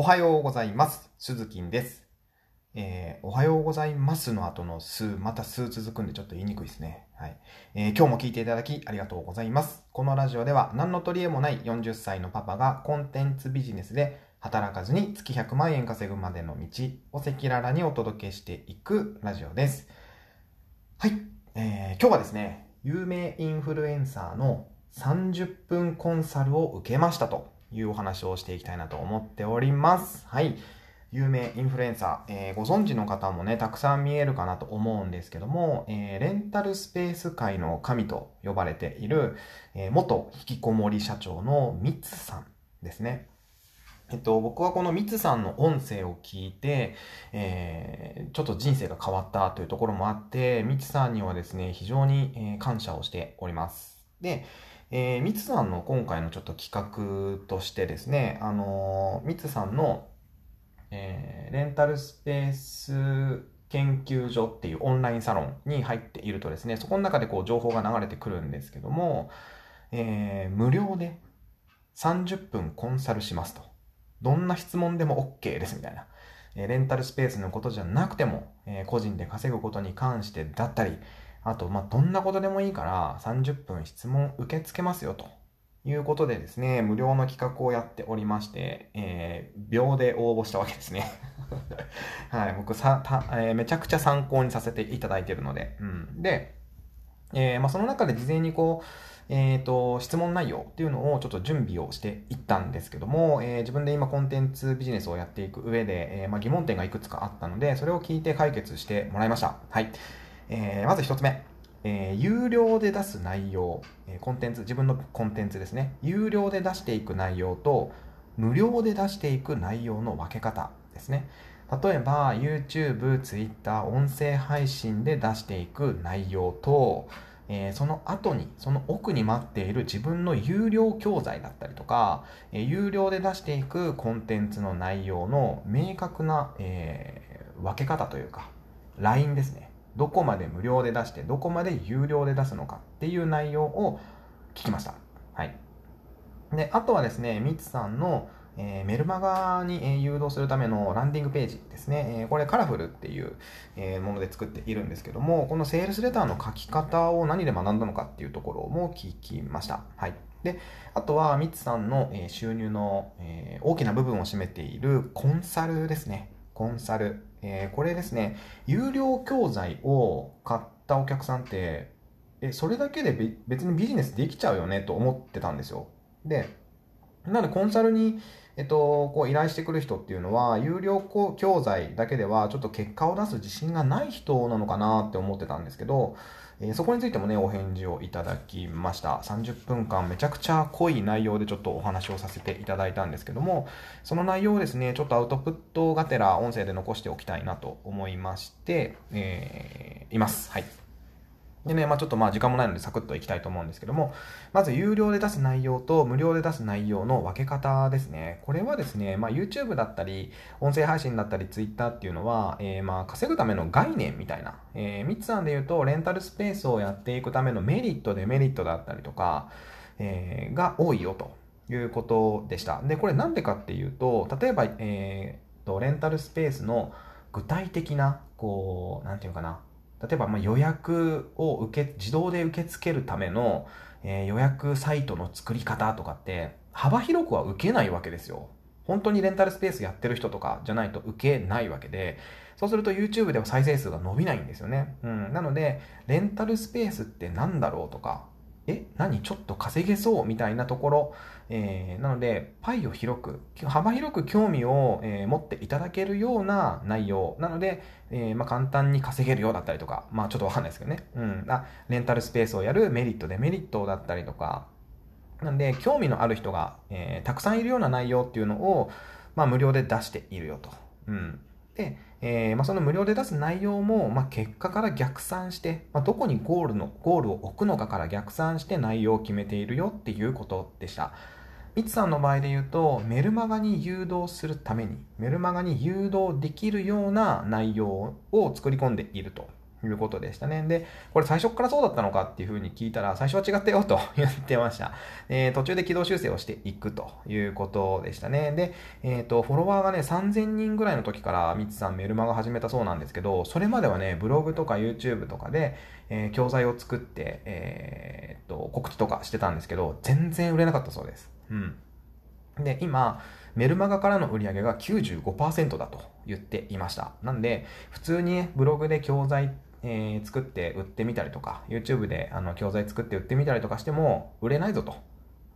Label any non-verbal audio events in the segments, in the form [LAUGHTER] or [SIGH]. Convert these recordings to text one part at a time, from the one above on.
おはようございます。鈴木です。えーおはようございますの後の数、また数続くんでちょっと言いにくいですね。はい。えー今日も聞いていただきありがとうございます。このラジオでは何の取り柄もない40歳のパパがコンテンツビジネスで働かずに月100万円稼ぐまでの道を赤裸々にお届けしていくラジオです。はい。えー今日はですね、有名インフルエンサーの30分コンサルを受けましたというお話をしていきたいなと思っております。はい。有名インフルエンサー、えーご存知の方もね、たくさん見えるかなと思うんですけども、えーレンタルスペース界の神と呼ばれている、えー元引きこもり社長のミツさんですね。えっと、僕はこのミツさんの音声を聞いて、えーちょっと人生が変わったというところもあって、ミツさんにはですね、非常に、感謝をしております。で、えー、ミツさんの今回のちょっと企画としてですね、あのーミツさんの、えーレンタルスペース研究所っていうオンラインサロンに入っているとですね、そこの中でこう情報が流れてくるんですけども、えー無料で30分コンサルしますと。どんな質問でも OK ですみたいな。えレンタルスペースのことじゃなくても、え個人で稼ぐことに関してだったり、あと、まあ、どんなことでもいいから30分質問受け付けますよということでですね、無料の企画をやっておりまして、えー秒で応募したわけですね。[LAUGHS] はい、僕さ、たえーめちゃくちゃ参考にさせていただいているので、うん。で、えーまあ、その中で事前にこう、えー、と質問内容っていうのをちょっと準備をしていったんですけども、えー自分で今コンテンツビジネスをやっていく上で、えーまあ、疑問点がいくつかあったのでそれを聞いて解決してもらいました、はいえーまず一つ目、えー有料で出す内容、えコンテンツ自分のコンテンツですね。有料で出していく内容と無料で出していく内容の分け方ですね。例えば YouTube、Twitter、音声配信で出していく内容と、えーその後に、その奥に待っている自分の有料教材だったりとか、えー有料で出していくコンテンツの内容の明確な、えー分け方というか、ラインですね。どこまで無料で出して、どこまで有料で出すのかっていう内容を聞きました。はい。で、あとはですね、ミツさんの、えーメルマガに、えー誘導するためのランディングページですね。えーこれカラフルっていう、えもので作っているんですけども、このセールスレターの書き方を何で学んだのかっていうところも聞きました。はい。で、あとはミツさんの、え収入の、え大きな部分を占めているコンサルですね。コンサル。えーこれですね、有料教材を買ったお客さんって、え、それだけで別にビジネスできちゃうよねと思ってたんですよ。で、なのでコンサルに、えっと、こう依頼してくる人っていうのは、有料教材だけではちょっと結果を出す自信がない人なのかなって思ってたんですけど、えーそこについてもね、お返事をいただきました。30分間めちゃくちゃ濃い内容でちょっとお話をさせていただいたんですけども、その内容をですね、ちょっとアウトプットがてら音声で残しておきたいなと思いまして、えーいます。はい。でね、まあちょっとまあ時間もないのでサクッといきたいと思うんですけども、まず有料で出す内容と無料で出す内容の分け方ですね。これはですね、まあ YouTube だったり、音声配信だったり Twitter っていうのは、えーまあ稼ぐための概念みたいな、えー、ミッツさんで言うとレンタルスペースをやっていくためのメリット、デメリットだったりとか、えーが多いよということでした。で、これなんでかっていうと、例えば、えーと、レンタルスペースの具体的な、こう、なんていうかな、例えばま予約を受け自動で受け付けるための、えー予約サイトの作り方とかって幅広くは受けないわけですよ。本当にレンタルスペースやってる人とかじゃないと受けないわけで、そうすると YouTube では再生数が伸びないんですよね。うん。なので、レンタルスペースって何だろうとか、え、何？ちょっと稼げそうみたいなところ、えーなので、パイを広く、幅広く興味を、えー持っていただけるような内容なので、えーまあ、簡単に稼げるようだったりとか、まあちょっとわかんないですけどね。うん。あ、レンタルスペースをやるメリット、デメリットだったりとか、なんで、興味のある人が、えたくさんいるような内容っていうのを、まあ無料で出しているよと。うん。で、えーまあ、その無料で出す内容も、まあ、結果から逆算して、まあ、どこにゴールの、ゴールを置くのかから逆算して内容を決めているよっていうことでした。ミツさんの場合で言うと、メルマガに誘導するために、メルマガに誘導できるような内容を作り込んでいるということでしたね。で、これ最初からそうだったのかっていうふうに聞いたら、最初は違ったよと [LAUGHS] 言ってました。えー、途中で軌道修正をしていくということでしたね。で、えっ、ー、と、フォロワーがね、3000人ぐらいの時から、みつさんメルマガ始めたそうなんですけど、それまではね、ブログとか YouTube とかで、えー、教材を作って、えっと、告知とかしてたんですけど、全然売れなかったそうです。うん。で、今、メルマガからの売り上げが95%だと言っていました。なんで、普通に、ね、ブログで教材えー、作って売ってみたりとか、YouTube であの教材作って売ってみたりとかしても、売れないぞと。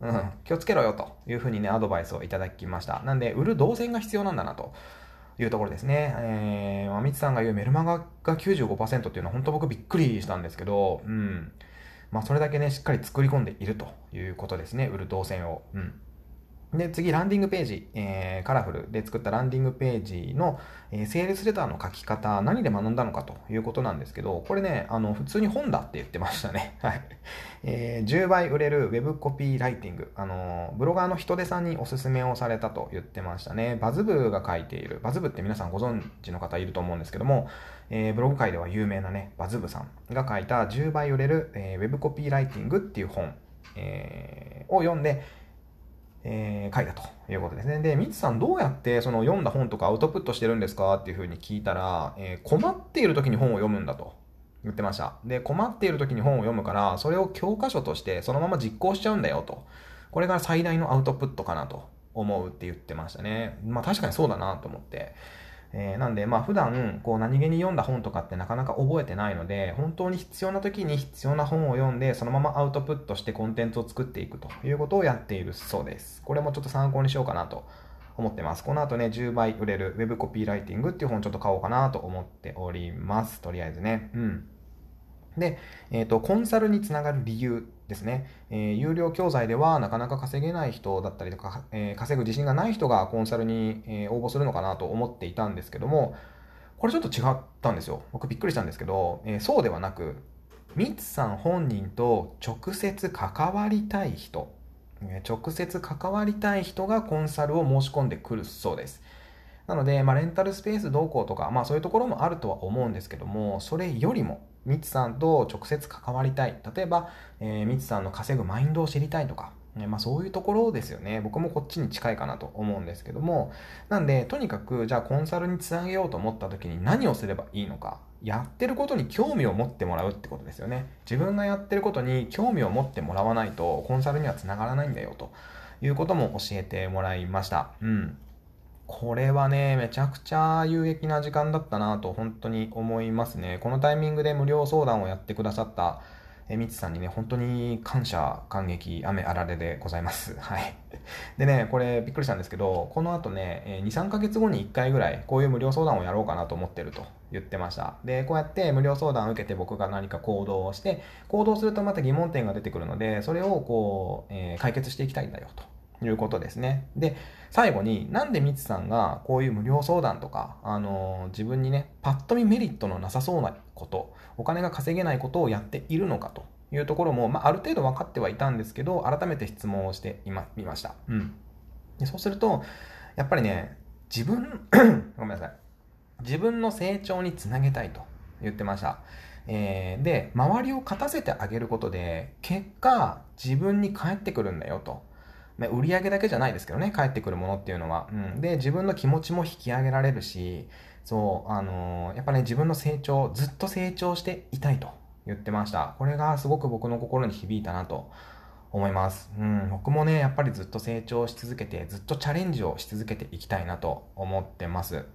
うん、気をつけろよというふうにね、アドバイスをいただきました。なんで、売る動線が必要なんだなと。いうところですね。えー、まみつさんが言うメルマガが95%っていうのは本当僕びっくりしたんですけど、うん。まあそれだけね、しっかり作り込んでいるということですね。売る動線を。うん。で、次、ランディングページ、えー、カラフルで作ったランディングページの、えー、セールスレターの書き方、何で学んだのかということなんですけど、これね、あの、普通に本だって言ってましたね。[LAUGHS] はい。えー、10倍売れる Web コピーライティング。あの、ブロガーの人手さんにおすすめをされたと言ってましたね。バズ部が書いている、バズ部って皆さんご存知の方いると思うんですけども、えー、ブログ界では有名なね、バズ部さんが書いた10倍売れる、えー、Web コピーライティングっていう本、えー、を読んで、えー、書いたということですね。で、ミツさんどうやってその読んだ本とかアウトプットしてるんですかっていうふうに聞いたら、えー、困っている時に本を読むんだと言ってました。で、困っている時に本を読むから、それを教科書としてそのまま実行しちゃうんだよと。これが最大のアウトプットかなと思うって言ってましたね。まあ確かにそうだなと思って。えー、なんで、まあ普段、こう何気に読んだ本とかってなかなか覚えてないので、本当に必要な時に必要な本を読んで、そのままアウトプットしてコンテンツを作っていくということをやっているそうです。これもちょっと参考にしようかなと思ってます。この後ね、10倍売れる Web コピーライティングっていう本ちょっと買おうかなと思っております。とりあえずね。うん。で、えっ、ー、と、コンサルにつながる理由ですね。えー、有料教材ではなかなか稼げない人だったりとか、えー、稼ぐ自信がない人がコンサルに、え応募するのかなと思っていたんですけども、これちょっと違ったんですよ。僕びっくりしたんですけど、えそうではなく、ミツさん本人と直接関わりたい人、直接関わりたい人がコンサルを申し込んでくるそうです。なので、まあ、レンタルスペースどうこうとか、まあそういうところもあるとは思うんですけども、それよりも、ミツさんと直接関わりたい。例えば、えー、ミツさんの稼ぐマインドを知りたいとか、ねまあそういうところですよね。僕もこっちに近いかなと思うんですけども。なんで、とにかく、じゃあコンサルにつなげようと思った時に何をすればいいのか。やってることに興味を持ってもらうってことですよね。自分がやってることに興味を持ってもらわないと、コンサルにはつながらないんだよということも教えてもらいました。うん。これはね、めちゃくちゃ有益な時間だったなと本当に思いますね。このタイミングで無料相談をやってくださったえみつさんにね、本当に感謝、感激、雨あられでございます。[LAUGHS] はい。でね、これびっくりしたんですけど、この後ね、2、3ヶ月後に1回ぐらい、こういう無料相談をやろうかなと思ってると言ってました。で、こうやって無料相談を受けて僕が何か行動をして、行動するとまた疑問点が出てくるので、それをこう、えー、解決していきたいんだよと。いうことですね。で、最後になんでミツさんがこういう無料相談とか、あのー、自分にね、パッと見メリットのなさそうなこと、お金が稼げないことをやっているのかというところも、まあ、ある程度分かってはいたんですけど、改めて質問をしてみました。うん。でそうすると、やっぱりね、自分 [COUGHS] ごめんなさい。自分の成長につなげたいと言ってました。えー、で、周りを勝たせてあげることで、結果、自分に返ってくるんだよと。まあ、売り上げだけじゃないですけどね、返ってくるものっていうのは。うん。で、自分の気持ちも引き上げられるし、そう、あのー、やっぱね、自分の成長、ずっと成長していたいと言ってました。これがすごく僕の心に響いたなと思います。うん、僕もね、やっぱりずっと成長し続けて、ずっとチャレンジをし続けていきたいなと思ってます。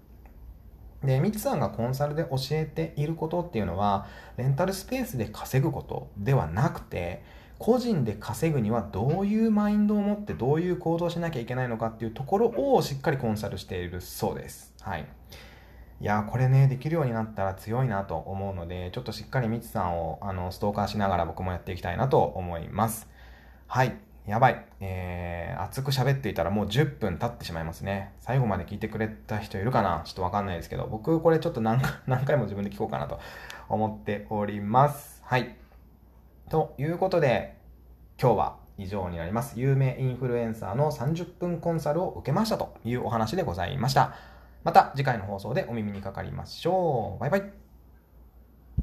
で、ミツさんがコンサルで教えていることっていうのは、レンタルスペースで稼ぐことではなくて、個人で稼ぐにはどういうマインドを持ってどういう行動しなきゃいけないのかっていうところをしっかりコンサルしているそうです。はい。いやこれね、できるようになったら強いなと思うので、ちょっとしっかりミツさんをあのストーカーしながら僕もやっていきたいなと思います。はい。やばい。えー、熱く喋っていたらもう10分経ってしまいますね。最後まで聞いてくれた人いるかな？ちょっとわかんないですけど、僕これちょっと何何回も自分で聞こうかなと思っております。はい。ということで、今日は以上になります。有名インフルエンサーの30分コンサルを受けましたというお話でございました。また次回の放送でお耳にかかりましょう。バイバイ。